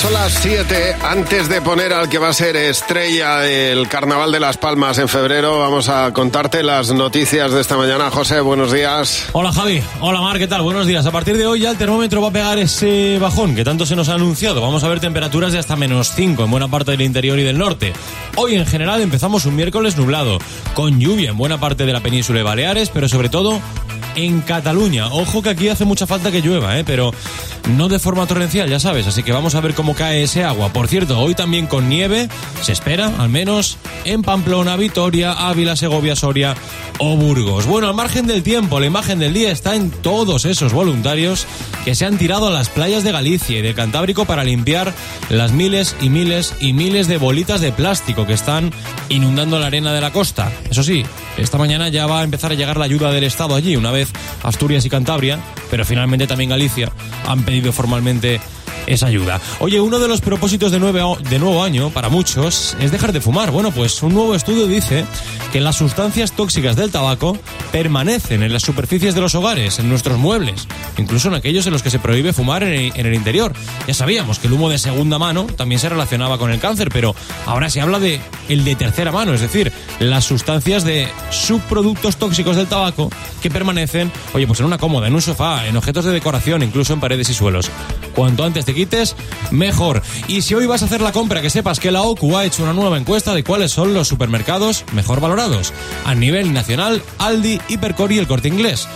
Son las 7. Antes de poner al que va a ser estrella del Carnaval de Las Palmas en febrero, vamos a contarte las noticias de esta mañana. José, buenos días. Hola Javi, hola Mar, ¿qué tal? Buenos días. A partir de hoy ya el termómetro va a pegar ese bajón que tanto se nos ha anunciado. Vamos a ver temperaturas de hasta menos 5 en buena parte del interior y del norte. Hoy en general empezamos un miércoles nublado, con lluvia en buena parte de la península de Baleares, pero sobre todo en Cataluña. Ojo que aquí hace mucha falta que llueva, ¿eh? pero no de forma torrencial, ya sabes. Así que vamos a ver cómo cae ese agua. Por cierto, hoy también con nieve, se espera, al menos en Pamplona, Vitoria, Ávila, Segovia, Soria o Burgos. Bueno, al margen del tiempo, la imagen del día está en todos esos voluntarios que se han tirado a las playas de Galicia y de Cantábrico para limpiar las miles y miles y miles de bolitas de plástico que están inundando la arena de la costa. Eso sí, esta mañana ya va a empezar a llegar la ayuda del Estado allí, una vez Asturias y Cantabria, pero finalmente también Galicia han pedido formalmente esa ayuda. Oye, uno de los propósitos de, de nuevo año para muchos es dejar de fumar. Bueno, pues un nuevo estudio dice que las sustancias tóxicas del tabaco permanecen en las superficies de los hogares, en nuestros muebles, incluso en aquellos en los que se prohíbe fumar en el, interior. Ya sabíamos que el humo de segunda mano también se relacionaba con el cáncer, pero ahora se habla de el de tercera mano, es decir, las sustancias de subproductos tóxicos del tabaco que permanecen, oye, pues en una cómoda, en un sofá, en objetos de decoración, incluso en paredes y suelos. Cuanto antes te quites, mejor. Y si hoy vas a hacer la compra, que sepas que la OCU ha hecho una nueva encuesta de cuáles son los supermercados mejor valorados. A nivel nacional, Aldi, Hipercor y el Corte Inglés.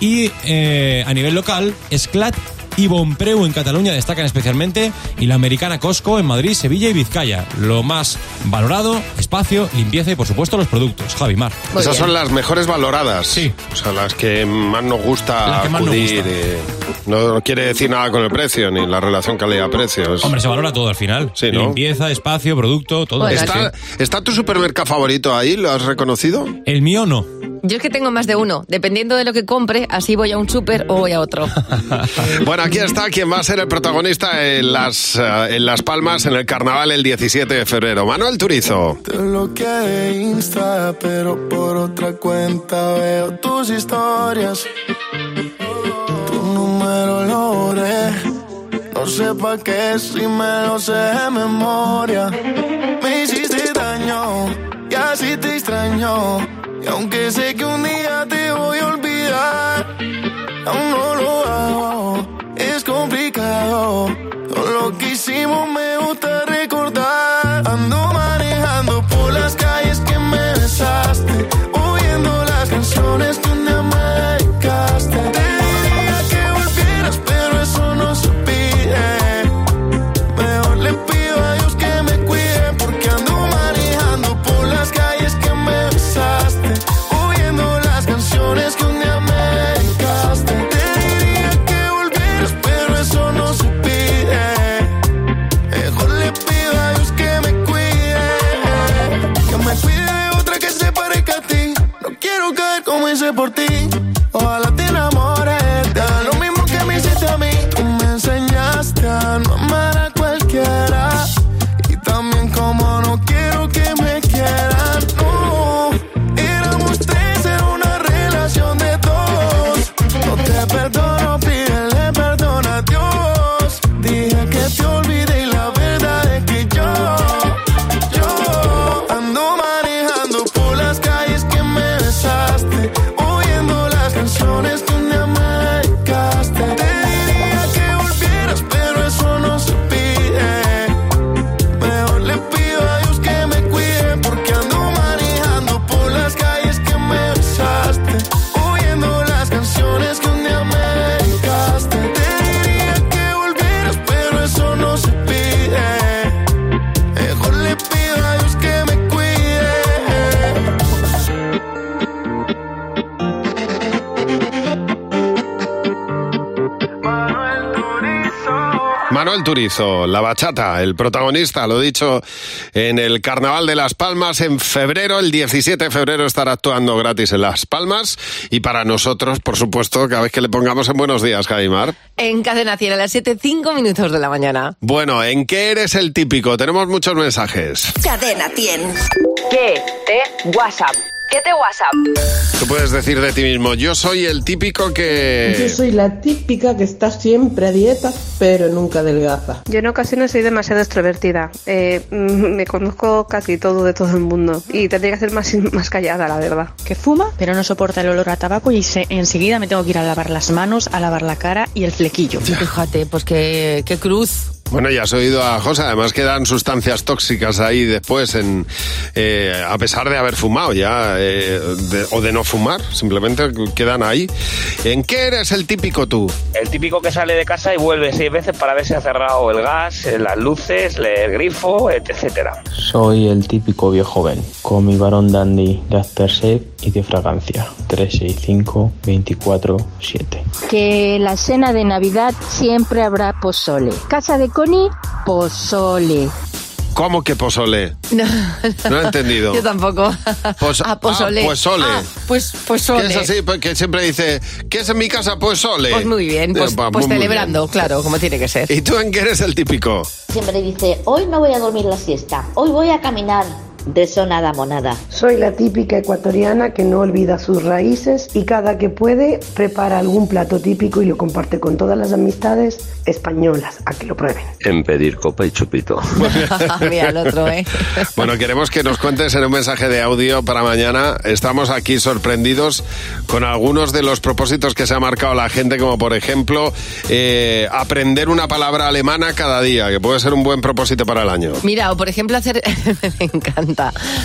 Y eh, a nivel local, Sclat y Bonpreu en Cataluña destacan especialmente y la americana Costco en Madrid, Sevilla y Vizcaya. Lo más valorado, espacio, limpieza y por supuesto los productos. Javi Mar. Esas son las mejores valoradas. Sí. O sea, las que más nos gusta acudir. Eh, no quiere decir nada con el precio, ni la relación calidad-precio. Hombre, se valora todo al final. Sí, ¿no? Limpieza, espacio, producto, todo. ¿Está, ¿Está tu supermercado favorito ahí? ¿Lo has reconocido? El mío no. Yo es que tengo más de uno. Dependiendo de lo que compre, así voy a un súper o voy a otro. bueno, aquí está quien va a ser el protagonista en las, eh, en las Palmas en el carnaval el 17 de febrero. Manuel Turizo. Te bloqueé Insta, pero por otra cuenta veo tus historias. Tu número lo borré. No sé pa' qué si me lo sé de memoria. Me hiciste daño y así te extraño y aunque sé que un día te voy a olvidar, aún no lo hago. Es complicado. Todo lo que hicimos me gusta Turizo, la bachata, el protagonista, lo dicho, en el Carnaval de Las Palmas en febrero, el 17 de febrero estará actuando gratis en Las Palmas y para nosotros, por supuesto, cada vez que le pongamos en Buenos Días, Javimar. En Cadena 100 a las 7, 5 minutos de la mañana. Bueno, ¿en qué eres el típico? Tenemos muchos mensajes. Cadena 100. ¿Qué te WhatsApp? ¿Qué te WhatsApp? Tú puedes decir de ti mismo, yo soy el típico que... Yo soy la típica que está siempre a dieta, pero nunca delgaza. Yo en ocasiones soy demasiado extrovertida. Eh, me conozco casi todo de todo el mundo y tendría que ser más, más callada, la verdad. que fuma, pero no soporta el olor a tabaco y se- enseguida me tengo que ir a lavar las manos, a lavar la cara y el flequillo. Fíjate, pues qué, qué cruz. Bueno, ya has oído a José, además quedan sustancias tóxicas ahí después, en, eh, a pesar de haber fumado ya, eh, de- o de no fumar, simplemente quedan ahí. ¿En qué eres el típico tú? El típico que sale de casa y vuelve seis veces para ver si ha cerrado el gas, las luces, el grifo, et- etcétera. Soy el típico viejo joven, con mi varón dandy de aftershave y de fragancia. 365 24 7. Que la cena de Navidad siempre habrá pozole. Casa de Connie, pozole. ¿Cómo que pozole? No, No he entendido. Yo tampoco. Pos- ah, pozole. ah, pozole. Ah, pues, pues Que es así, porque siempre dice, ¿qué es en mi casa? Pues sole. Pues muy bien, pues, Eh, pues muy, celebrando, claro, como tiene que ser. ¿Y tú en qué eres el típico? Siempre dice, hoy no voy a dormir la siesta, hoy voy a caminar. De eso nada, monada. Soy la típica ecuatoriana que no olvida sus raíces y cada que puede prepara algún plato típico y lo comparte con todas las amistades españolas a que lo prueben. En pedir copa y chupito. Mira el otro, ¿eh? Bueno, queremos que nos cuentes en un mensaje de audio para mañana. Estamos aquí sorprendidos con algunos de los propósitos que se ha marcado la gente, como por ejemplo eh, aprender una palabra alemana cada día, que puede ser un buen propósito para el año. Mira, o por ejemplo hacer, me encanta,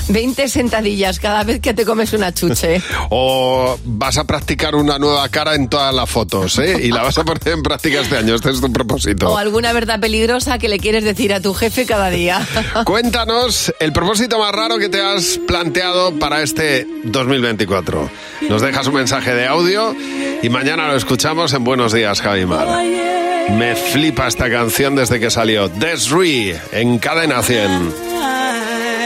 20 sentadillas cada vez que te comes una chuche. O vas a practicar una nueva cara en todas las fotos, ¿eh? Y la vas a poner en práctica este año. Este es tu propósito. O alguna verdad peligrosa que le quieres decir a tu jefe cada día. Cuéntanos el propósito más raro que te has planteado para este 2024. Nos dejas un mensaje de audio y mañana lo escuchamos en Buenos Días, Javimar. Me flipa esta canción desde que salió. Desri en Cadena 100.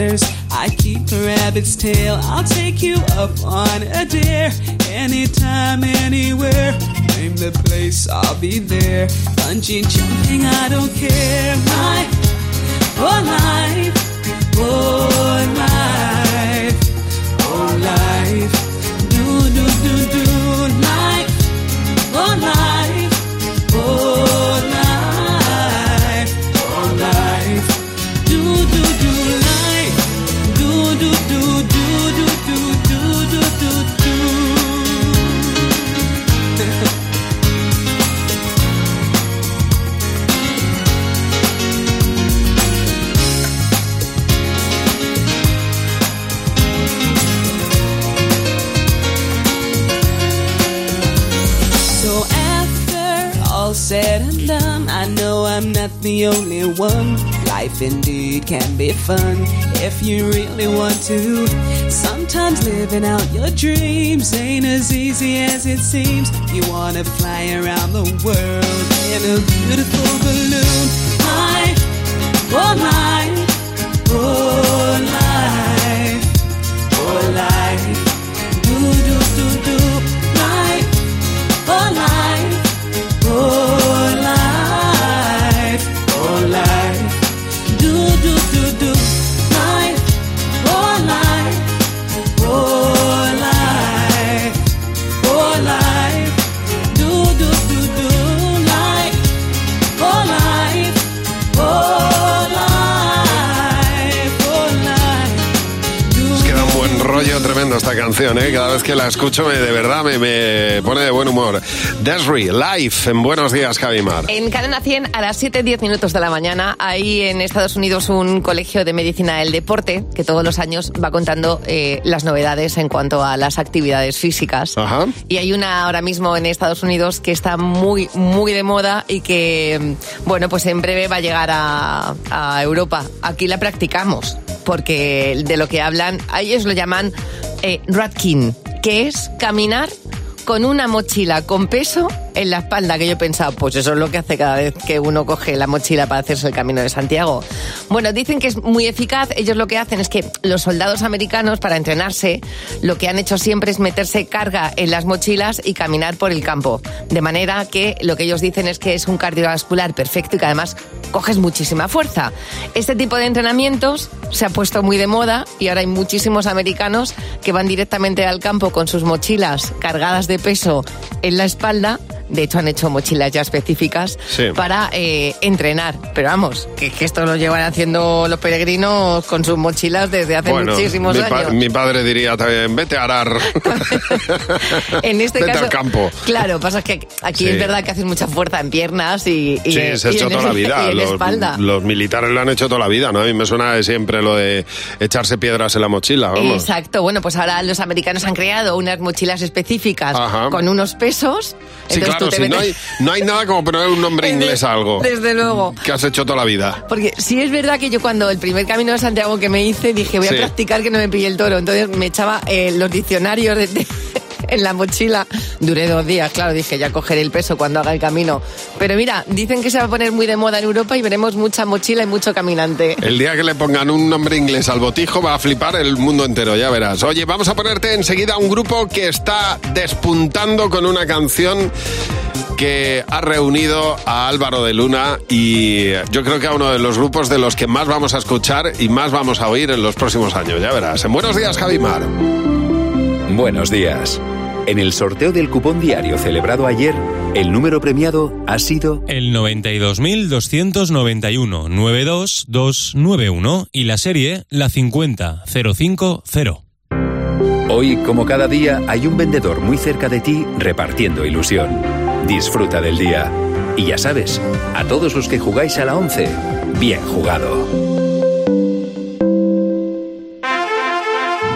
I keep a rabbit's tail. I'll take you up on a dare. Anytime, anywhere. Name the place, I'll be there. Bungee jumping, I don't care. My oh life, can be fun if you really want to. Sometimes living out your dreams ain't as easy as it seems. You wanna fly around the world in a beautiful balloon. Life, oh life, canción, ¿eh? Cada vez que la escucho, me, de verdad me, me pone de buen humor. Desri, live en Buenos Días, Javimar. En Cadena 100 a las 7.10 minutos de la mañana hay en Estados Unidos un colegio de medicina del deporte que todos los años va contando eh, las novedades en cuanto a las actividades físicas. Ajá. Y hay una ahora mismo en Estados Unidos que está muy, muy de moda y que, bueno, pues en breve va a llegar a, a Europa. Aquí la practicamos porque de lo que hablan, ellos lo llaman eh, ratkin, que es caminar con una mochila con peso en la espalda, que yo pensaba, pues eso es lo que hace cada vez que uno coge la mochila para hacerse el camino de Santiago. Bueno, dicen que es muy eficaz. Ellos lo que hacen es que los soldados americanos, para entrenarse, lo que han hecho siempre es meterse carga en las mochilas y caminar por el campo. De manera que lo que ellos dicen es que es un cardiovascular perfecto y que además coges muchísima fuerza. Este tipo de entrenamientos se ha puesto muy de moda y ahora hay muchísimos americanos que van directamente al campo con sus mochilas cargadas de peso en la espalda. De hecho, han hecho mochilas ya específicas Sí. para eh, entrenar. Pero vamos, que, que esto lo llevan haciendo los peregrinos con sus mochilas desde hace Bueno, muchísimos mi, años. mi padre diría también, vete a arar. En este vete caso, al campo. Claro, pasa que aquí Sí. es verdad que haces mucha fuerza en piernas y, y, Sí, se ha hecho toda la vida. Los, espalda. los militares lo han hecho toda la vida, ¿no? A mí me suena siempre lo de echarse piedras en la mochila, vamos. Exacto, bueno, pues ahora los americanos han creado unas mochilas específicas Ajá. con unos pesos. Sí, entonces claro, sí, no, hay, no hay nada como poner un nombre inglés a algo Desde luego. que has hecho toda la vida. Porque sí es verdad que yo cuando el primer camino de Santiago que me hice dije voy a Sí. practicar que no me pille el toro. Entonces me echaba eh, los diccionarios de- en la mochila. Duré dos días, claro, dije ya cogeré el peso cuando haga el camino. Pero mira, dicen que se va a poner muy de moda en Europa y veremos mucha mochila y mucho caminante. El día que le pongan un nombre inglés al botijo va a flipar el mundo entero, ya verás. Oye, vamos a ponerte enseguida un grupo que está despuntando con una canción que ha reunido a Álvaro de Luna y yo creo que a uno de los grupos de los que más vamos a escuchar y más vamos a oír en los próximos años, ya verás. En Buenos Días, Javimar. Buenos días. En el sorteo del cupón diario celebrado ayer, el número premiado ha sido El 92.291 92291 y la serie la 50050. Hoy, como cada día, hay un vendedor muy cerca de ti repartiendo ilusión. Disfruta del día. Y ya sabes, a todos los que jugáis a la 11, bien jugado.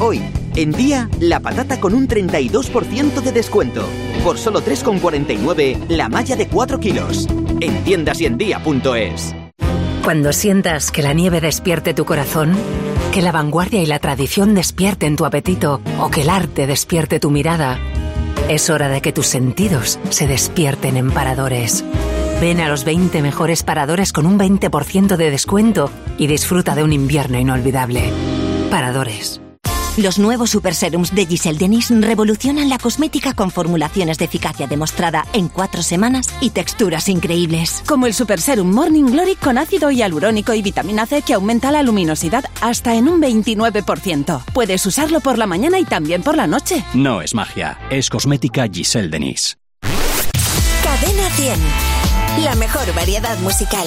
Hoy, en día, la patata con un 32% de descuento. Por solo 3,49 la malla de 4 kilos. En tiendas y en día.es. Cuando sientas que la nieve despierte tu corazón, que la vanguardia y la tradición despierten tu apetito o que el arte despierte tu mirada, es hora de que tus sentidos se despierten en paradores. Ven a los 20 mejores paradores con un 20% de descuento y disfruta de un invierno inolvidable. Paradores. Los nuevos Super Serums de Giselle Denis revolucionan la cosmética con formulaciones de eficacia demostrada en cuatro semanas y texturas increíbles. Como el Super Serum Morning Glory con ácido hialurónico y vitamina C que aumenta la luminosidad hasta en un 29%. Puedes usarlo por la mañana y también por la noche. No es magia, es cosmética Giselle Denis. Cadena 100. La mejor variedad musical.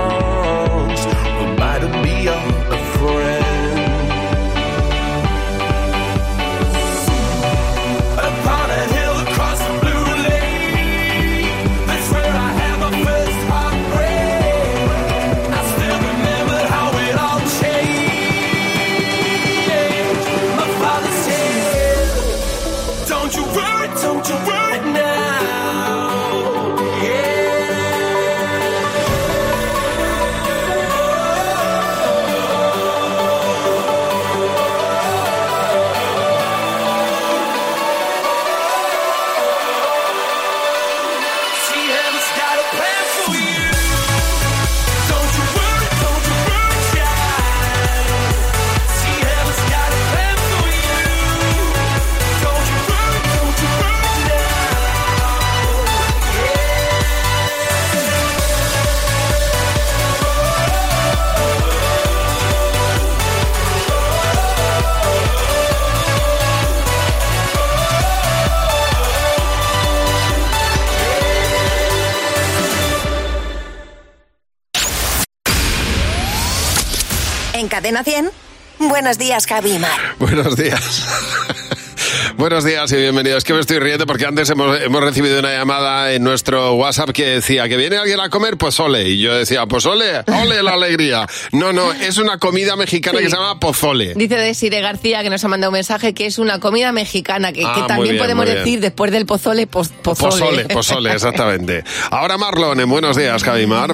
Cadena 100, buenos días, Javi Mar. Buenos días. Buenos días y bienvenidos. Es que me estoy riendo porque antes hemos, hemos recibido una llamada en nuestro WhatsApp que decía que viene alguien a comer, pues ole. Y yo decía, pues ole, ole la alegría. No, no, es una comida mexicana Sí. que se llama pozole. Dice Desiree García que nos ha mandado un mensaje que es una comida mexicana, que, Ah, que también bien, podemos decir después del pozole, pozole. Pozole, pozole, exactamente. Ahora Marlon, en buenos días, Javimar.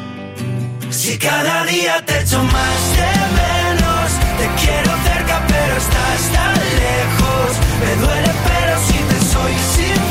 Si cada día te echo más de menos, te quiero cerca pero estás tan lejos. Me duele pero si te soy sincero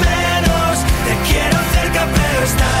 cerca, pero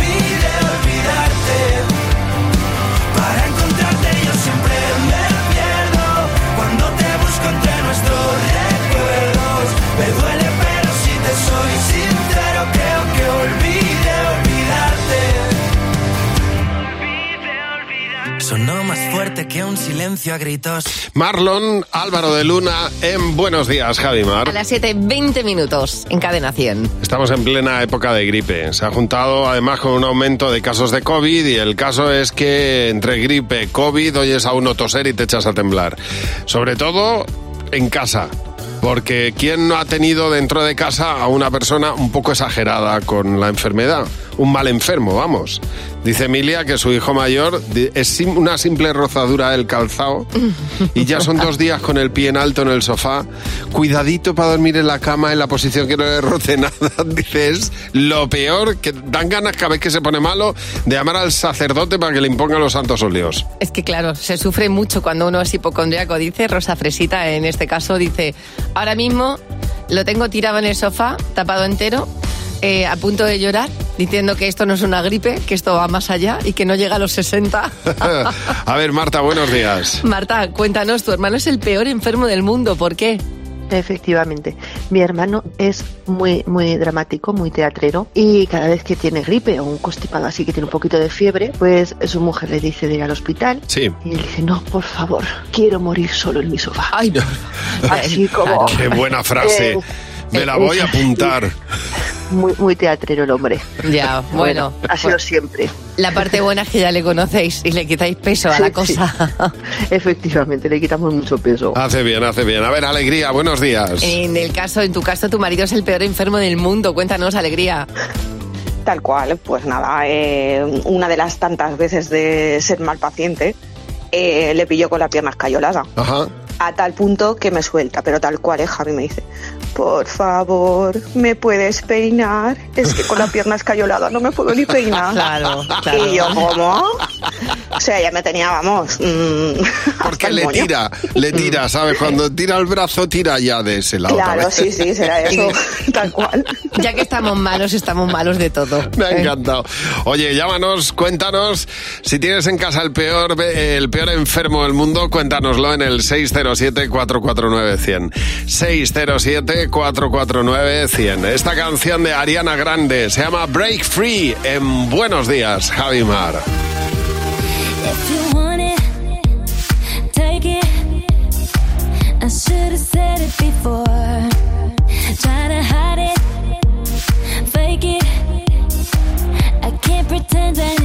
fuerte que un silencio a gritos. Marlon Álvaro de Luna en Buenos Días, A Javimar. las 7, 20 minutos en Cadena 100. Estamos en plena época de gripe. Se ha juntado además con un aumento de casos de COVID y el caso es que entre gripe, COVID, oyes a uno toser y te echas a temblar. Sobre todo en casa. Porque ¿quién no ha tenido dentro de casa a una persona un poco exagerada con la enfermedad? Un mal enfermo, vamos. Dice Emilia que su hijo mayor es una simple rozadura del calzado y ya son dos días con el pie en alto en el sofá. Cuidadito para dormir en la cama en la posición que no le roce nada. Dice, es lo peor que dan ganas cada vez que se pone malo de llamar al sacerdote para que le imponga los santos óleos. Es que claro, se sufre mucho cuando uno es hipocondriaco. Dice Rosa Fresita, en este caso, dice, ahora mismo lo tengo tirado en el sofá, tapado entero, eh, a punto de llorar, diciendo que esto no es una gripe, que esto va más allá y que no llega a los 60. a ver, Marta, buenos días. Marta, cuéntanos, tu hermano es el peor enfermo del mundo, ¿por qué? Efectivamente, mi hermano es muy muy dramático, muy teatrero y cada vez que tiene gripe o un constipado así que tiene un poquito de fiebre, pues su mujer le dice de ir al hospital Sí. y él dice, no, por favor, quiero morir solo en mi sofá. Ay, no. Así como... Qué buena frase. Eh, Me la voy a apuntar. Muy, muy teatrero el hombre. Ya, bueno. ha sido siempre. La parte buena es que ya le conocéis y le quitáis peso a la Sí, sí. cosa. Efectivamente, le quitamos mucho peso. Hace bien, hace bien. A ver, Alegría, buenos días. En el caso, en tu caso, tu marido es el peor enfermo del mundo. Cuéntanos, alegría. Tal cual, pues nada, eh, una de las tantas veces de ser mal paciente, eh, le pilló con la pierna escayolada. Ajá. A tal punto que me suelta, pero tal cual, eh, Javi me dice, por favor, ¿me puedes peinar? Es que con la pierna escayolada no me puedo ni peinar. Claro, claro. Y yo, ¿cómo? O sea, ya me tenía, vamos... mm, Porque le moño. tira, le tira, ¿sabes? Cuando tira el brazo, tira ya de ese lado. Claro, sí, sí, será eso, tal cual. Ya que estamos malos, estamos malos de todo. Me ha encantado. Oye, llámanos, cuéntanos. Si tienes en casa el peor, el peor enfermo del mundo, cuéntanoslo en el 607-449-100. 607-449-100. Esta canción de Ariana Grande se llama Break Free en Buenos Días, Javi Mar. It. I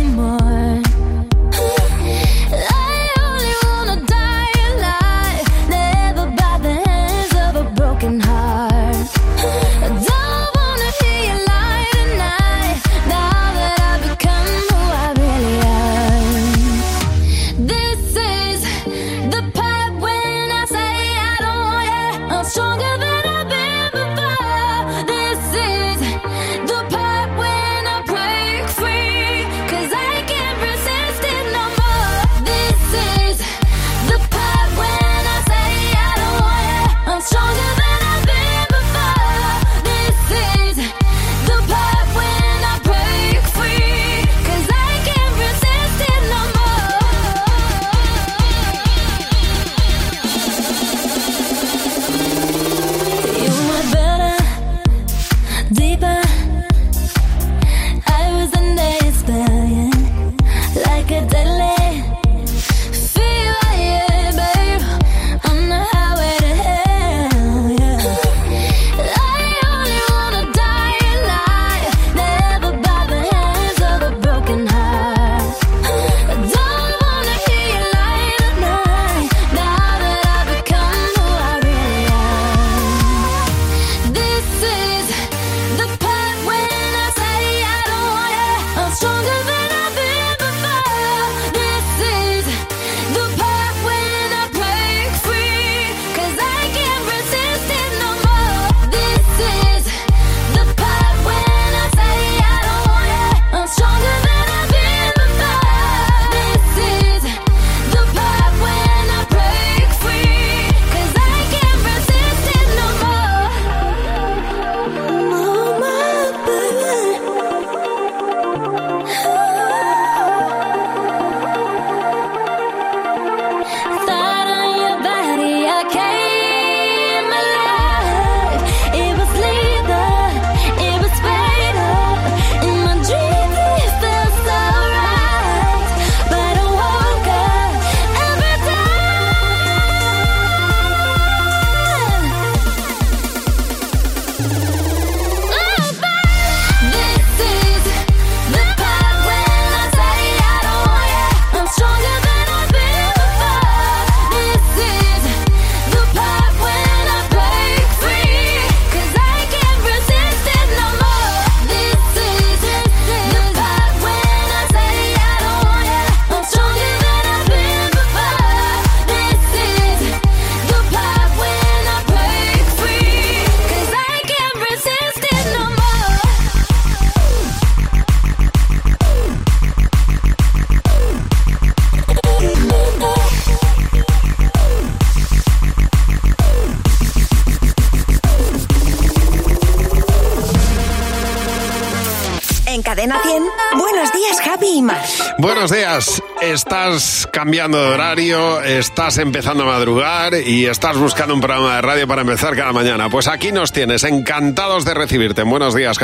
cambiando de horario, estás empezando a madrugar y estás buscando un programa de radio para empezar cada mañana. Pues aquí nos tienes, encantados de recibirte. Buenos días,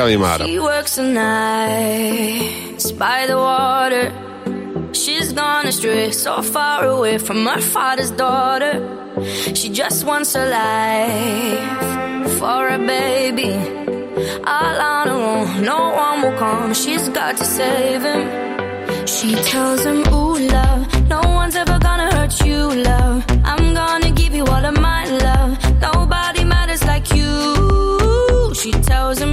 water. She's gone astray, so far away from her father's daughter. She just wants a life for a baby. All on her own, no one will come. She's got to save him. She tells him, Ooh, love, no one's ever gonna hurt you, love. I'm gonna give you all of my love. Nobody matters like you. She tells him,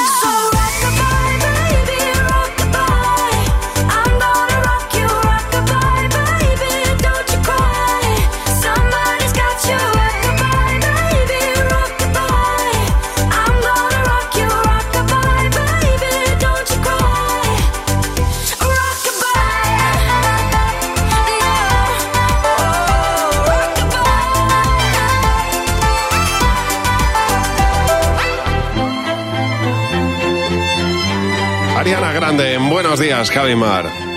Buenos días, Javimar.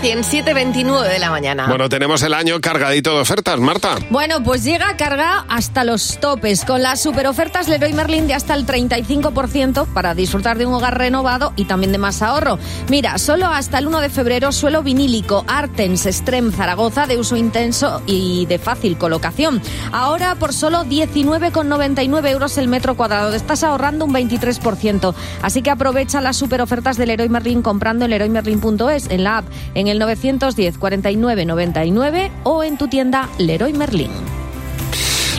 En Cadena 100, 7.29 de la mañana. Bueno, tenemos el año cargadito de ofertas, Marta. Bueno, pues llega carga hasta los topes, con las superofertas Leroy Merlin de hasta el 35% para disfrutar de un hogar renovado y también de más ahorro. Mira, solo hasta el 1 de febrero suelo vinílico Artens Strem Zaragoza de uso intenso y de fácil colocación. Ahora por solo 19,99 euros el metro cuadrado. Estás ahorrando un 23%. Así que aprovecha las superofertas del Leroy Merlin comprando en leroymerlin.es, en la app, en el 910 49 99 o en tu tienda Leroy Merlin.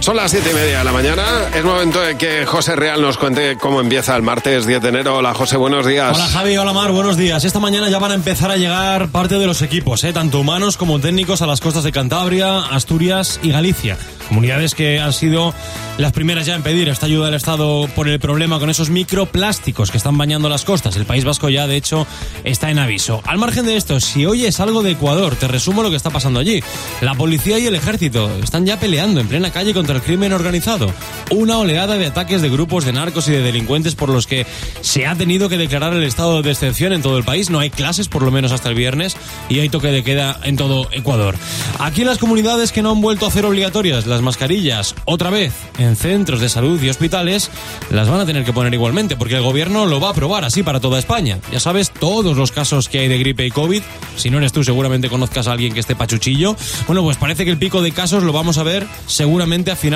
Son las siete y media de la mañana. Es momento de que José Real nos cuente cómo empieza el martes 10 de enero. Hola, José, buenos días. Hola Javi, hola Mar, buenos días. Esta mañana ya van a empezar a llegar parte de los equipos, ¿eh? tanto humanos como técnicos, a las costas de Cantabria, Asturias y Galicia. Comunidades que han sido las primeras ya en pedir esta ayuda del Estado por el problema con esos microplásticos que están bañando las costas. El País Vasco ya, de hecho, está en aviso. Al margen de esto, si oyes algo de Ecuador, te resumo lo que está pasando allí. La policía y el ejército están ya peleando en plena calle contra crimen organizado. Una oleada de ataques de grupos de narcos y de delincuentes por los que se ha tenido que declarar el estado de excepción en todo el país. No hay clases, por lo menos hasta el viernes, y hay toque de queda en todo Ecuador. Aquí en las comunidades que no han vuelto a hacer obligatorias las mascarillas, otra vez, en en centros de salud y hospitales las van a tener que poner igualmente, porque el gobierno lo va a aprobar así para toda España. Ya sabes, todos los casos que hay de gripe y COVID, si no eres tú seguramente conozcas a alguien que esté pachuchillo. Bueno, pues parece que el pico de casos lo vamos a ver seguramente a finales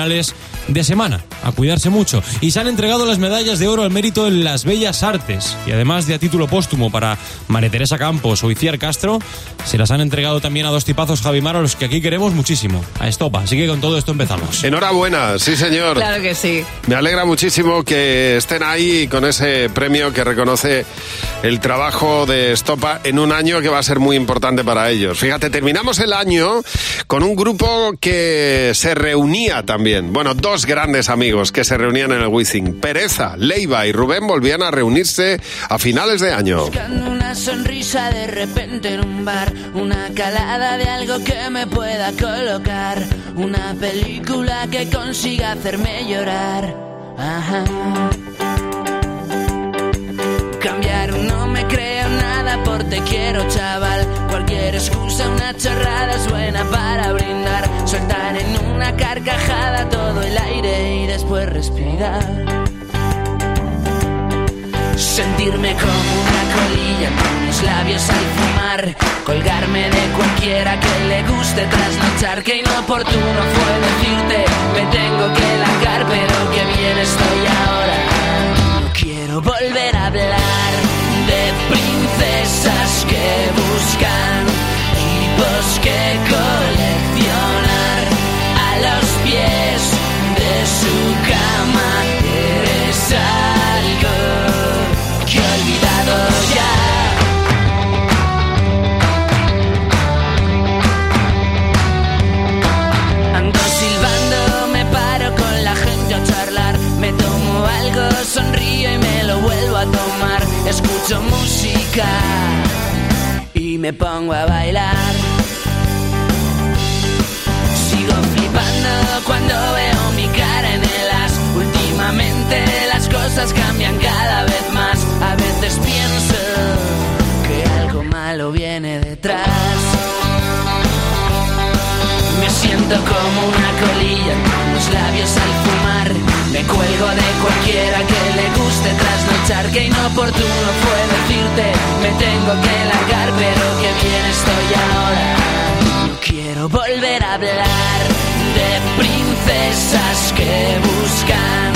de semana. A cuidarse mucho. Y se han entregado las medallas de oro al mérito en las bellas artes. Y además de a título póstumo para María Teresa Campos o Iciar Castro, se las han entregado también a dos tipazos Javimar a los que aquí queremos muchísimo. A Estopa. Así que con todo esto empezamos. Enhorabuena, sí señor. Claro que sí. Me alegra muchísimo que estén ahí con ese premio que reconoce el trabajo de Estopa en un año que va a ser muy importante para ellos. Fíjate, terminamos el año con un grupo que se reunía también. Bueno, dos grandes amigos que se reunían en el Wizzing. Pereza, Leiva y Rubén volvían a reunirse a finales de año. Buscando una sonrisa de repente en un bar, una calada de algo que me pueda colocar, una película que consiga hacerme llorar. Ajá. Cambiar no me creo nada por te quiero chaval. Cualquier excusa, una chorrada es buena para brindar. Soltar en una carcajada todo el aire y después respirar. Sentirme como una colilla con los labios al fumar. Colgarme de cualquiera que le guste trasnochar. Que inoportuno fue decirte, me tengo que largar, pero que bien estoy ahora. No quiero volver a hablar de que buscan tipos que coleccionar a los pies de su cama. Eres algo que he olvidado ya. Ando silbando, me paro con la gente a charlar. Me tomo algo, sonrío y me lo vuelvo a tomar. Escucho música y me pongo a bailar. Sigo flipando cuando veo mi cara en el as. Últimamente las cosas cambian cada vez más. A veces pienso que algo malo viene detrás. Me siento como una colilla los labios al fumar. Me cuelgo de cualquiera que le guste trasnochar. Que inoportuno fue decirte, me tengo que largar, pero que bien estoy ahora. No quiero volver a hablar de princesas que buscan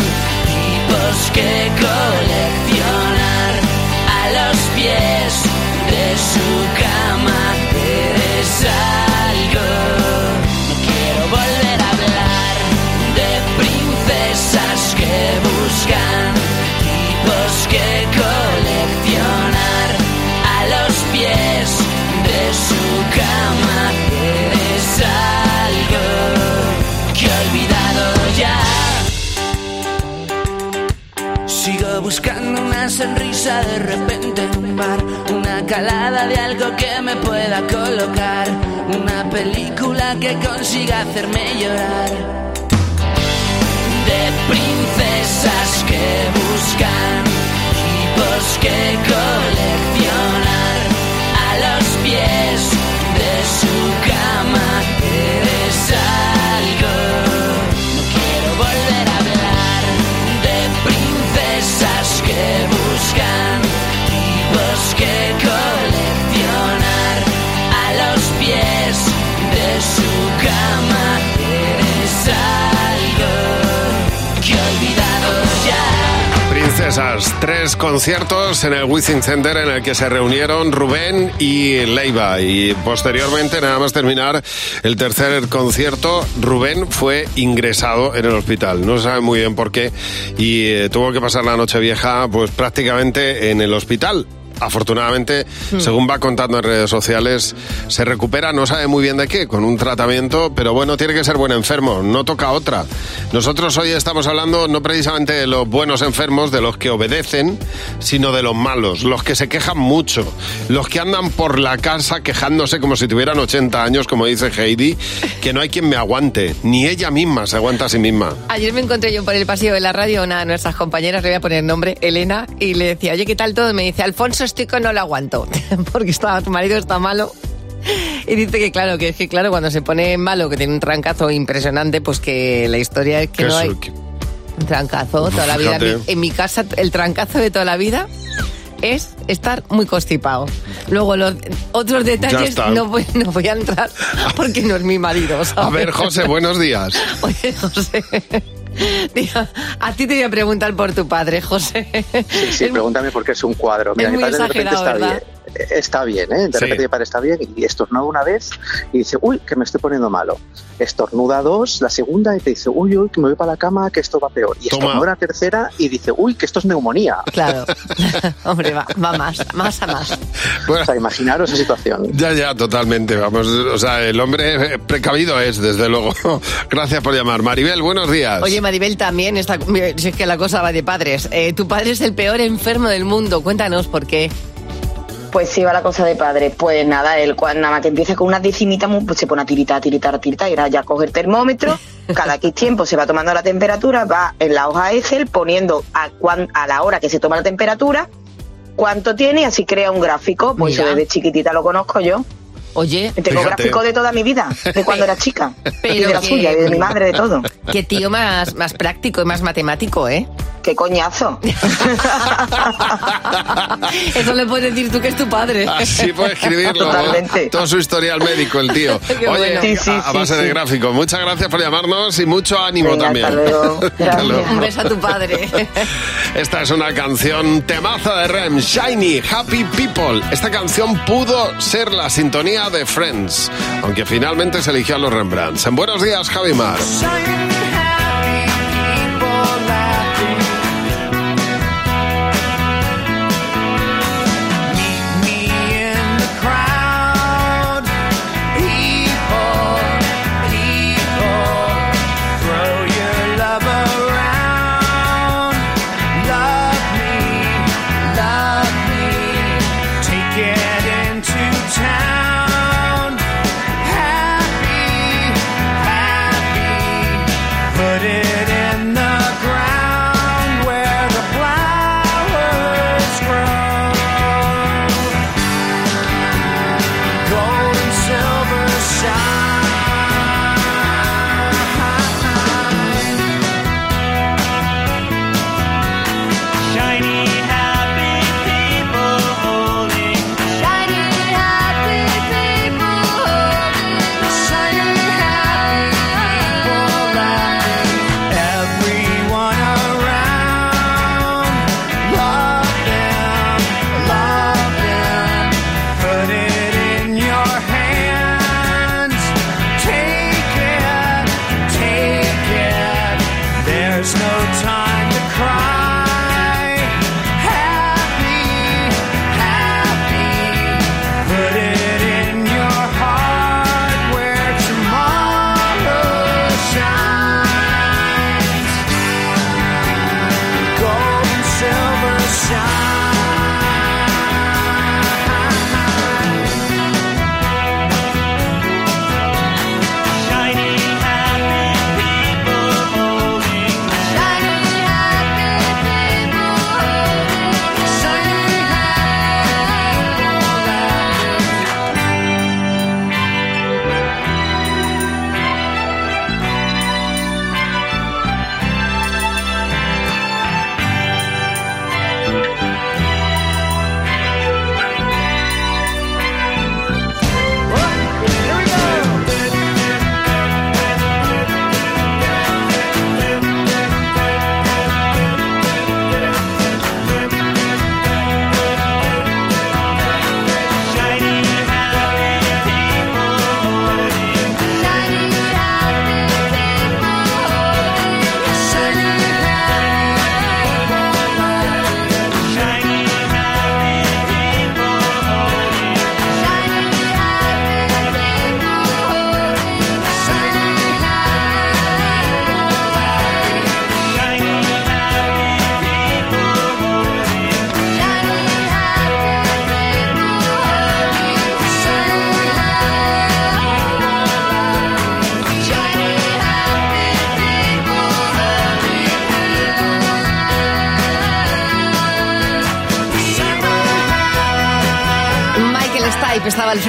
tipos que coleccionar a los pies de su cama. Eres buscan tipos que coleccionar a los pies de su cama. Eres algo que he olvidado ya. Sigo buscando una sonrisa de repente en un bar, una calada de algo que me pueda colocar, una película que consiga hacerme llorar. De princesas que buscan tipos que coleccionar a los pies de su cama. Eres algo. No quiero volver a hablar de princesas que buscan Princesas, tres conciertos en el Wizzing Center en el que se reunieron Rubén y Leiva y posteriormente, nada más terminar el tercer concierto, Rubén fue ingresado en el hospital. No se sabe muy bien por qué y eh, tuvo que pasar la noche vieja pues prácticamente en el hospital. Afortunadamente, Hmm. según va contando en redes sociales, se recupera, no sabe muy bien de qué, con un tratamiento, pero bueno, tiene que ser buen enfermo, no toca otra. Nosotros hoy estamos hablando no precisamente de los buenos enfermos, de los que obedecen, sino de los malos, los que se quejan mucho, los que andan por la casa quejándose como si tuvieran 80 años, como dice Heidi, que no hay quien me aguante, ni ella misma se aguanta a sí misma. Ayer me encontré yo por el pasillo de la radio una de nuestras compañeras, le voy a poner nombre, Elena, y le decía, oye, ¿qué tal todo? Me dice, Alfonso, que no lo aguanto, porque está, tu marido está malo. Y dice que claro, que es que claro, cuando se pone malo, que tiene un trancazo impresionante, pues que la historia es que no hay... que- Un trancazo toda la vida. En mi casa, el trancazo de toda la vida es estar muy constipado. Luego, los otros detalles no voy, no voy a entrar porque no es mi marido. ¿sabes? A ver, José, buenos días. Oye, José. Diga, a ti te voy a preguntar por tu padre, José. Sí, sí, pregúntame por qué es un cuadro. Mira, es mi padre de repente está ¿verdad? bien. Está bien, ¿eh? De Sí. repente mi padre está bien y estornuda una vez y dice, uy, que me estoy poniendo malo. Estornuda dos, la segunda y te dice, uy, uy, que me voy para la cama, que esto va peor. Y Toma. estornuda la tercera y dice, uy, que esto es neumonía. Claro. Hombre, va, va más, más a más. O sea, imaginaros esa situación. Ya, ya, totalmente. Vamos, o sea, el hombre eh, precavido es, desde luego. Gracias por llamar. Maribel, buenos días. Oye, Maribel, también está. Si es que la cosa va de padres. Eh, tu padre es el peor enfermo del mundo. Cuéntanos por qué. Pues sí, va la cosa de padre. Pues nada, él cuando nada más que empieza con una decimita, pues se pone a tiritar, a tiritar, a tiritar, y ahora ya coge el termómetro, cada X tiempo se va tomando la temperatura, va en la hoja Excel poniendo a, cuan- a la hora que se toma la temperatura, cuánto tiene y así crea un gráfico. Pues Mira. eso desde chiquitita lo conozco yo. Oye, Tengo Fíjate. gráfico de toda mi vida, de cuando era chica, y de la que- suya, y de mi madre, de todo. Qué tío más, más práctico y más matemático, ¿eh? Qué coñazo. Eso le puedes decir tú que es tu padre. Así puede escribirlo. Totalmente. Todo su historial médico, el tío. Qué Oye, bueno. Sí, sí, a, a sí, base de sí. gráfico. Muchas gracias por llamarnos y mucho ánimo Venga, también. hasta luego. Hasta Gracias. luego. Un beso a tu padre. Esta es una canción temaza de Rem, Shiny, Happy People. Esta canción pudo ser la sintonía de Friends, aunque finalmente se eligió a los Rembrandts. En Buenos Días, Javi Mar.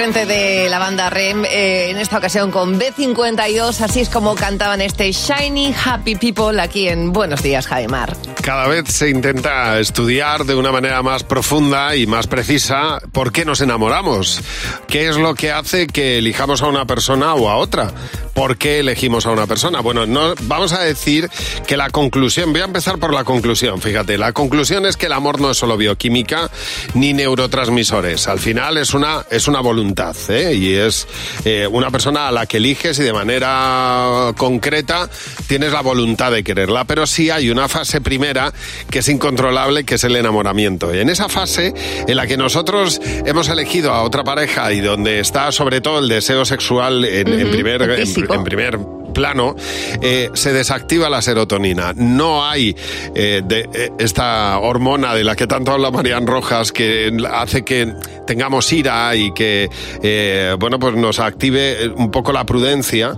De la banda REM, eh, en esta ocasión con B52, así es como cantaban este Shiny Happy People aquí en Buenos Días, Jaimar. Cada vez se intenta estudiar de una manera más profunda y más precisa por qué nos enamoramos, qué es lo que hace que elijamos a una persona o a otra. ¿Por qué elegimos a una persona? Bueno, no, vamos a decir que la conclusión, voy a empezar por la conclusión, fíjate, la conclusión es que el amor no es solo bioquímica ni neurotransmisores, al final es una, es una voluntad ¿eh? y es eh, una persona a la que eliges y de manera concreta tienes la voluntad de quererla, pero sí hay una fase primera que es incontrolable, que es el enamoramiento. Y en esa fase en la que nosotros hemos elegido a otra pareja y donde está sobre todo el deseo sexual en, primer, el en- físico. En primer plano, eh, se desactiva la serotonina. No hay eh, de, eh, esta hormona de la que tanto habla Marian Rojas que hace que tengamos ira y que eh, bueno pues nos active un poco la prudencia.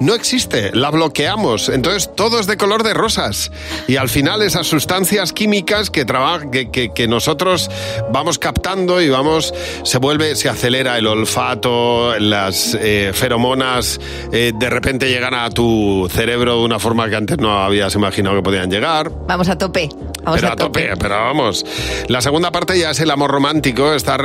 No existe, la bloqueamos. Entonces todo es de color de rosas. Y al final esas sustancias químicas que, traba- que, que- que nosotros vamos captando y vamos, se vuelve, se acelera el olfato, las eh, feromonas eh, de repente llegan a tu cerebro de una forma que antes no habías imaginado que podían llegar. Vamos a tope. Vamos Pero a tope, pero vamos. La segunda parte ya es el amor romántico, está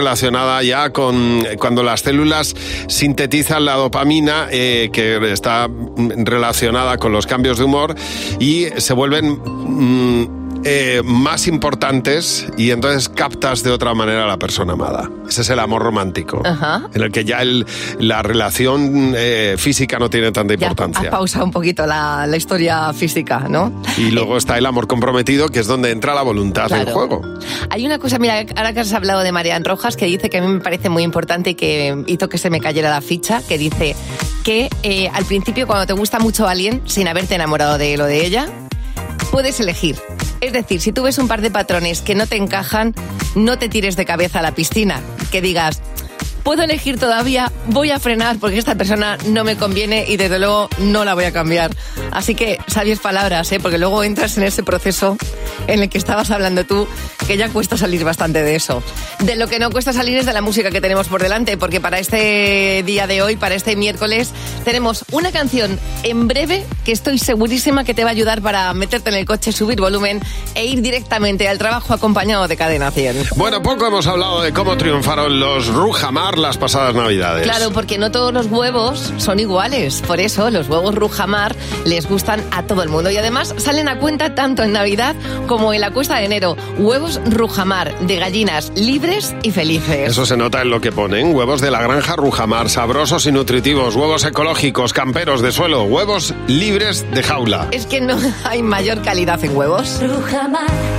ya con cuando las células sintetizan la dopamina, eh, que está relacionada con los cambios de humor, y se vuelven mm, eh, más importantes y entonces captas de otra manera a la persona amada. Ese es el amor romántico, Ajá. en el que ya el- la relación eh, física no tiene tanta Ya, importancia. pausado un poquito la, la historia física, ¿no? Y luego está el amor comprometido, que es donde entra la voluntad en Claro. juego. Hay una cosa, mira, ahora que has hablado de Marian Rojas, que dice que a mí me parece muy importante y que hizo que se me cayera la ficha, que dice que eh, al principio cuando te gusta mucho alguien, sin haberte enamorado de él o de ella, puedes elegir. Es decir, si tú ves un par de patrones que no te encajan, no te tires de cabeza a la piscina, que digas, puedo elegir todavía, voy a frenar porque esta persona no me conviene y desde luego no la voy a cambiar. Así que sabias palabras, ¿eh? porque luego entras en ese proceso en el que estabas hablando tú, que ya cuesta salir bastante de eso. De lo que no cuesta salir es de la música que tenemos por delante, porque para este día de hoy, para este miércoles, tenemos una canción en breve que estoy segurísima que te va a ayudar para meterte en el coche, subir volumen e ir directamente al trabajo acompañado de Cadena 100. Bueno, poco hemos hablado de cómo triunfaron los Rujamar las pasadas navidades. Claro, porque no todos los huevos son iguales. Por eso los huevos Rujamar les gustan a todo el mundo. Y además salen a cuenta tanto en Navidad como en la cuesta de enero. Huevos Rujamar de gallinas libres y felices. Eso se nota en lo que ponen. Huevos de la granja Rujamar, sabrosos y nutritivos, huevos ecológicos, camperos de suelo, huevos libres de jaula. Es que no hay mayor calidad en huevos. Rujamar, Rujamar,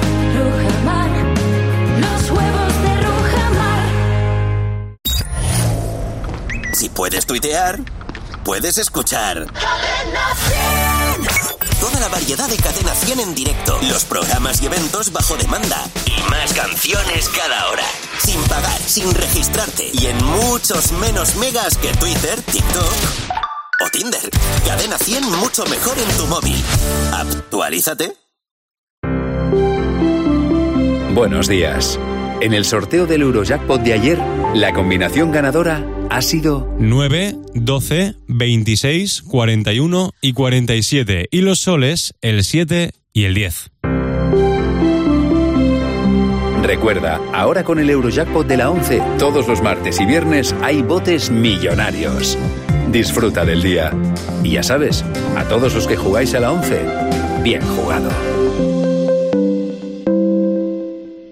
Si puedes tuitear, puedes escuchar. Toda la variedad de Cadena 100 en directo, los programas y eventos bajo demanda y más canciones cada hora. Sin pagar, sin registrarte y en muchos menos megas que Twitter, TikTok o Tinder. Cadena 100 mucho mejor en tu móvil. Actualízate. Buenos días. En el sorteo del Eurojackpot de ayer, la combinación ganadora ha sido 9, 12, 26, 41 y 47. Y los soles, el 7 y el 10. Recuerda, ahora con el Eurojackpot de la 11, todos los martes y viernes hay botes millonarios. Disfruta del día. Y ya sabes, a todos los que jugáis a la 11, bien jugado.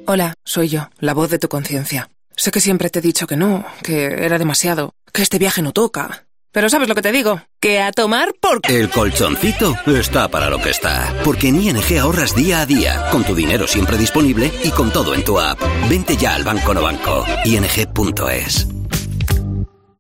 Hola, soy yo, la voz de tu conciencia. Sé que siempre te he dicho que no, que era demasiado, que este viaje no toca. Pero ¿sabes lo que te digo? Que a tomar por... El colchoncito está para lo que está. Porque en ING ahorras día a día, con tu dinero siempre disponible y con todo en tu app. Vente ya al Banco No Banco. ING.es.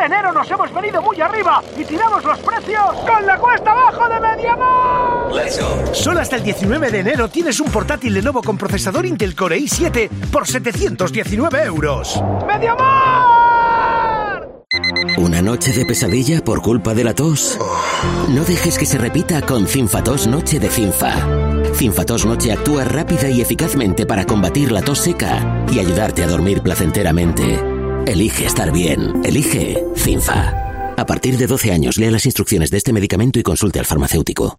Este enero nos hemos venido muy arriba y tiramos los precios con la cuesta abajo de Mediamar. Solo hasta el 19 de enero tienes un portátil Lenovo con procesador Intel Core i7 por 719 euros. ¡Mediamar! ¿Una noche de pesadilla por culpa de la tos? No dejes que se repita con Cinfatos Noche de Cinfa. Cinfatos Noche actúa rápida y eficazmente para combatir la tos seca y ayudarte a dormir placenteramente. Elige estar bien. Elige Cinfa. A partir de 12 años, lea las instrucciones de este medicamento y consulte al farmacéutico.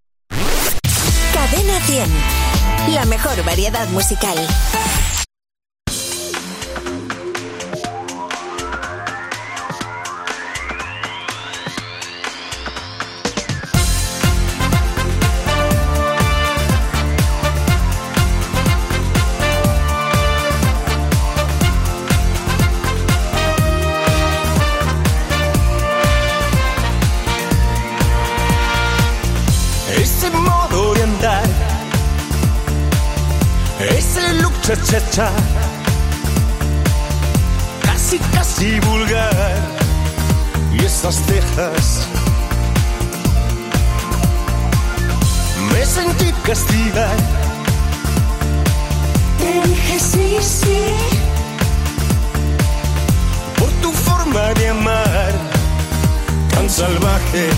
Cadena 100. La mejor variedad musical. Cha cha cha, casi casi vulgar, y esas cejas. Me sentí castigar. Te dije sí, sí. por tu forma de amar, tan salvaje.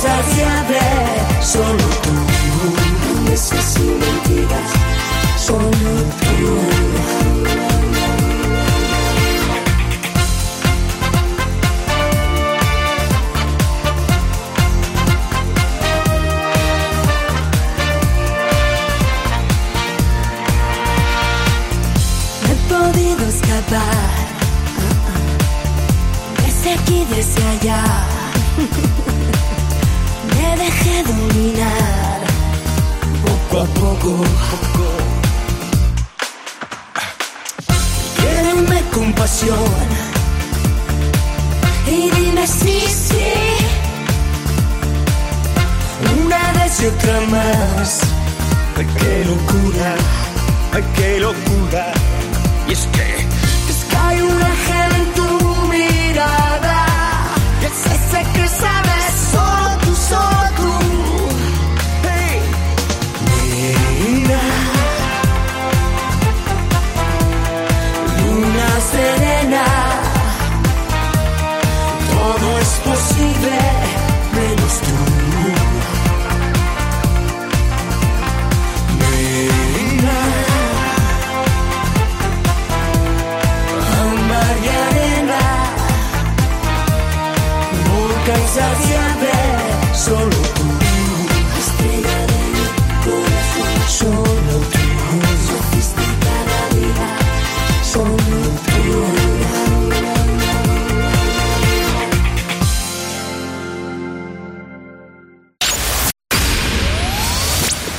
Insaciable, solo tú. Promesas y mentiras, solo tú. No he podido escapar desde aquí, desde allá. Dejé dominar poco a poco. Quédenme compasión. Y dime sí, sí. Una vez y otra más. Ay, qué locura, ay, qué locura. Y es que Solo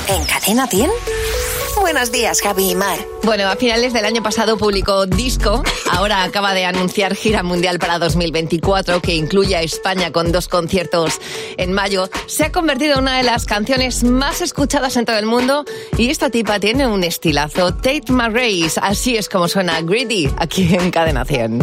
En Cadena 100. Buenos días, Javi y Mar. Bueno, a finales del año pasado publicó Disco, ahora acaba de anunciar gira mundial para 2024 que incluye a España con dos conciertos en mayo. Se ha convertido en una de las canciones más escuchadas en todo el mundo y esta tipa tiene un estilazo. Tate McRae, así es como suena Greedy aquí en Cadena 100.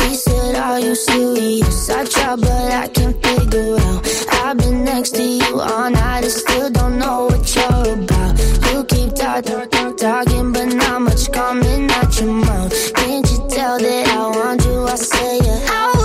He said, Are you serious? I try, but I can't figure out. I've been next to you all night and still don't know what you're about. You talk, talking, but not much coming out your mouth. Can't you tell that I want you? I say it. I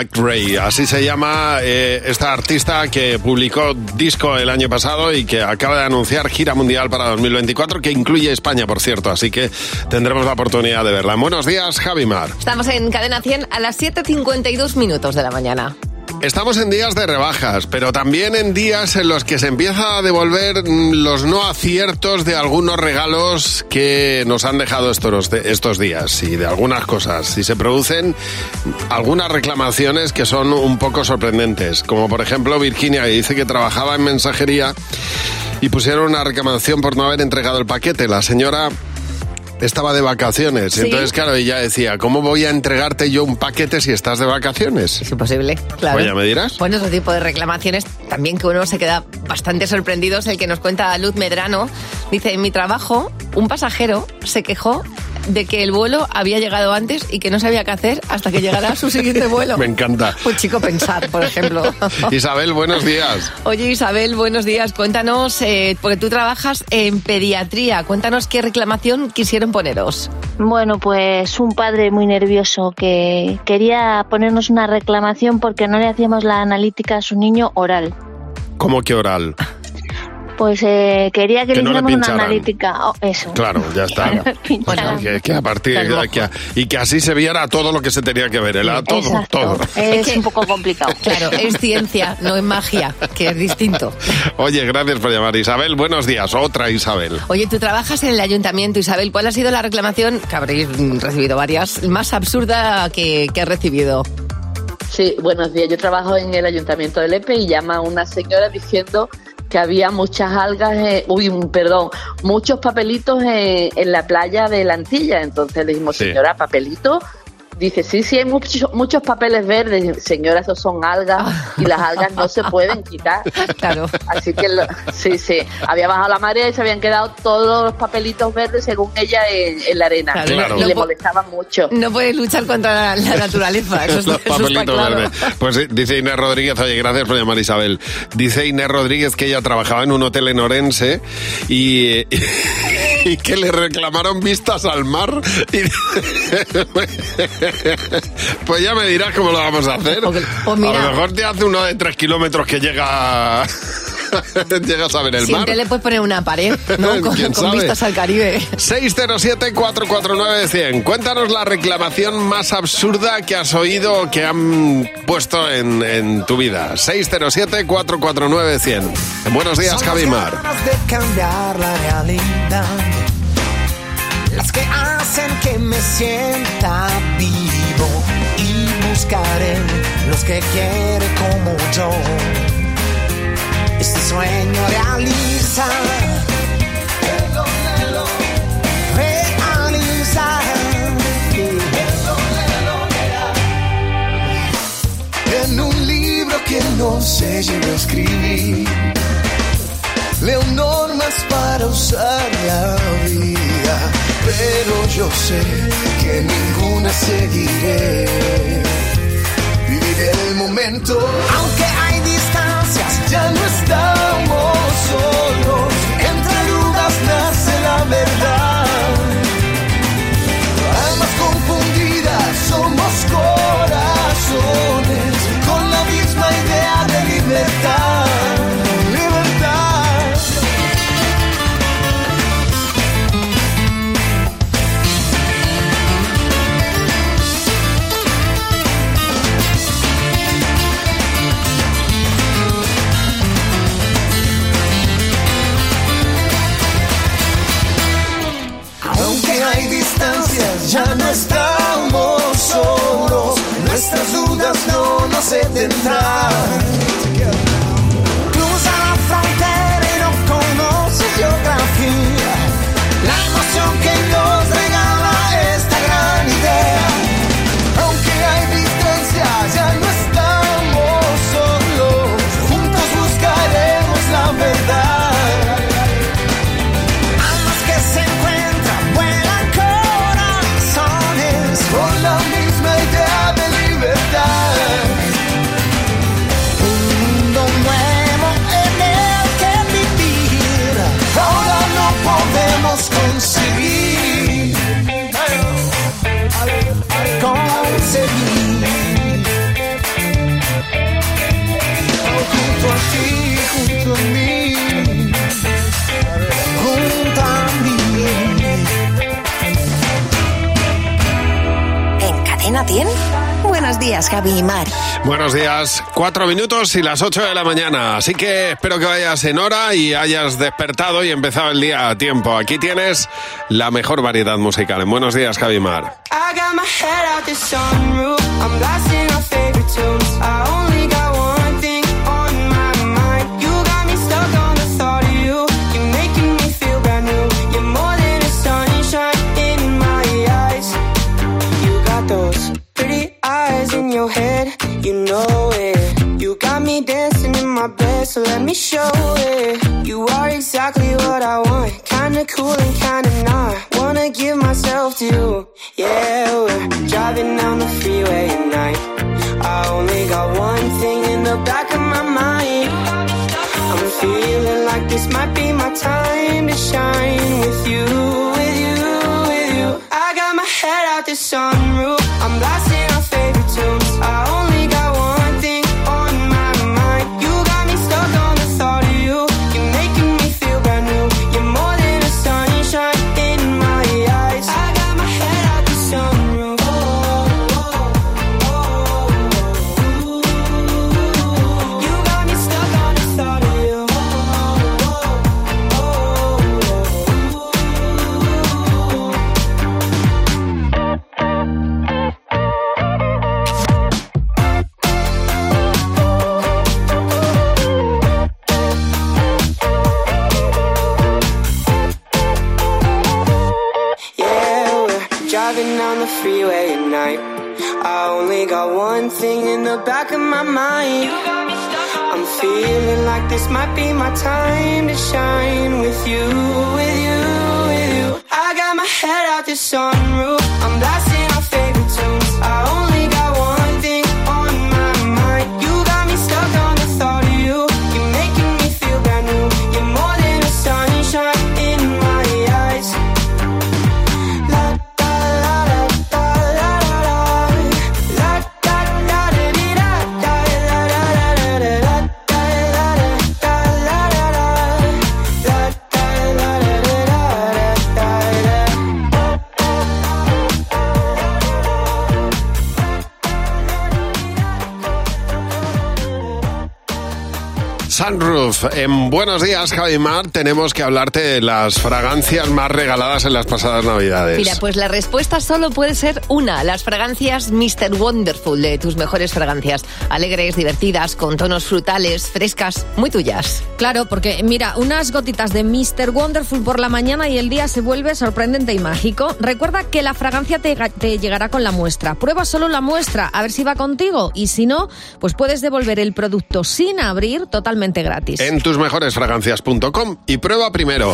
McRae, así se llama eh, esta artista que publicó disco el año pasado y que acaba de anunciar gira mundial para 2024, que incluye España, por cierto, así que tendremos la oportunidad de verla. Buenos días, Javi Mar. Estamos en Cadena 100 a las 7.52 minutos de la mañana. Estamos en días de rebajas, pero también en días en los que se empieza a devolver mm, los no aciertos de algunos regalos que nos han dejado estos, estos días y de algunas cosas. Y se producen algunas reclamaciones que son un poco sorprendentes, como por ejemplo Virginia, que dice que trabajaba en mensajería y pusieron una reclamación por no haber entregado el paquete. La señora estaba de vacaciones. Sí. Entonces, claro, ella decía, ¿cómo voy a entregarte yo un paquete si estás de vacaciones? Es imposible, claro. Pues ya me dirás. Bueno, ese tipo de reclamaciones también que uno se queda bastante sorprendido es el que nos cuenta Luz Medrano. Dice, en mi trabajo, un pasajero se quejó de que el vuelo había llegado antes y que no sabía qué hacer hasta que llegara su siguiente vuelo. Me encanta. Un chico pensar, por ejemplo. Isabel, buenos días. Oye Isabel, buenos días. Cuéntanos, eh, porque tú trabajas en pediatría, cuéntanos qué reclamación quisieron poneros. Bueno, pues un padre muy nervioso que quería ponernos una reclamación porque no le hacíamos la analítica a su niño oral. ¿Cómo que oral? Pues eh, quería que, Que le no le hiciéramos una analítica. Oh, eso. Claro, ya está. Pincharan. que, que a partir de que- y que así se viera todo lo que se tenía que ver, era todo, Exacto. todo. Es un poco complicado. Claro, es ciencia, no es magia, que es distinto. Oye, gracias por llamar, Isabel. Buenos días, otra Isabel. Oye, tú trabajas en el ayuntamiento, Isabel. ¿Cuál ha sido la reclamación, que habréis recibido varias, más absurda que, que has recibido? Sí, buenos días. Yo trabajo en el ayuntamiento de Lepe y llama una señora diciendo que había muchas algas, eh, uy, perdón, muchos papelitos en, en la playa de la Antilla. Entonces le dijimos, Sí. señora, papelitos. Dice, sí, sí, hay muchos, muchos papeles verdes. Señora, esos son algas y las algas no se pueden quitar. Claro. Así que, lo- sí, sí, había bajado la marea y se habían quedado todos los papelitos verdes, según ella, en, en la arena. Claro. Claro. Y le No po- molestaban mucho. No puedes luchar contra la, la naturaleza, eso, Los eso papelitos claro. verdes. Pues sí, dice Inés Rodríguez, oye, gracias por llamar Isabel. Dice Inés Rodríguez que ella trabajaba en un hotel en Orense y, y que le reclamaron vistas al mar. Y- pues ya me dirás cómo lo vamos a hacer. pues mira. a lo mejor te hace uno de tres kilómetros que llega... Llegas a ver el mar. Siempre le puedes poner una pared, ¿no? Con, ¿Quién con vistas al Caribe. 607-449-100. Cuéntanos la reclamación más absurda que has oído o que han puesto en, en tu vida. 607-449-100. Buenos días, Son Javi las Mar. ganas de cambiar la realidad. Las que hacen que me sienta vivo y buscaré los que quiere como yo. Este sueño realiza. Realiza. En un libro que no se llegó a escribir. Leo normas para usar la vida, pero yo sé que ninguna seguiré. Viviré el momento, aunque hay distancias, ya no estamos solos. Entre dudas nace la verdad. Almas confundidas, somos corazones você tentar. Javi y Mar. Buenos días, cuatro minutos y las ocho de la mañana. Así que espero que vayas en hora y hayas despertado y empezado el día a tiempo. Aquí tienes la mejor variedad musical. En Buenos días, Javimar. I got show it. You are exactly what I want. Kinda cool and kinda not. Wanna give myself to you. Yeah, we're driving down the freeway at night. I only got one thing in the back of my mind. I'm feeling like this might be my time to shine with you, time to shine with you, En Buenos días, Javimar, tenemos que hablarte de las fragancias más regaladas en las pasadas Navidades. Mira, pues la respuesta solo puede ser una. Las fragancias Mr. Wonderful de tus mejores fragancias. Alegres, divertidas, con tonos frutales, frescas, muy tuyas. Claro, porque mira, unas gotitas de Mr. Wonderful por la mañana y el día se vuelve sorprendente y mágico. Recuerda que la fragancia te, te llegará con la muestra. Prueba solo la muestra, a ver si va contigo. Y si no, pues puedes devolver el producto sin abrir totalmente gratis. En tusmejoresfragancias.com y prueba primero.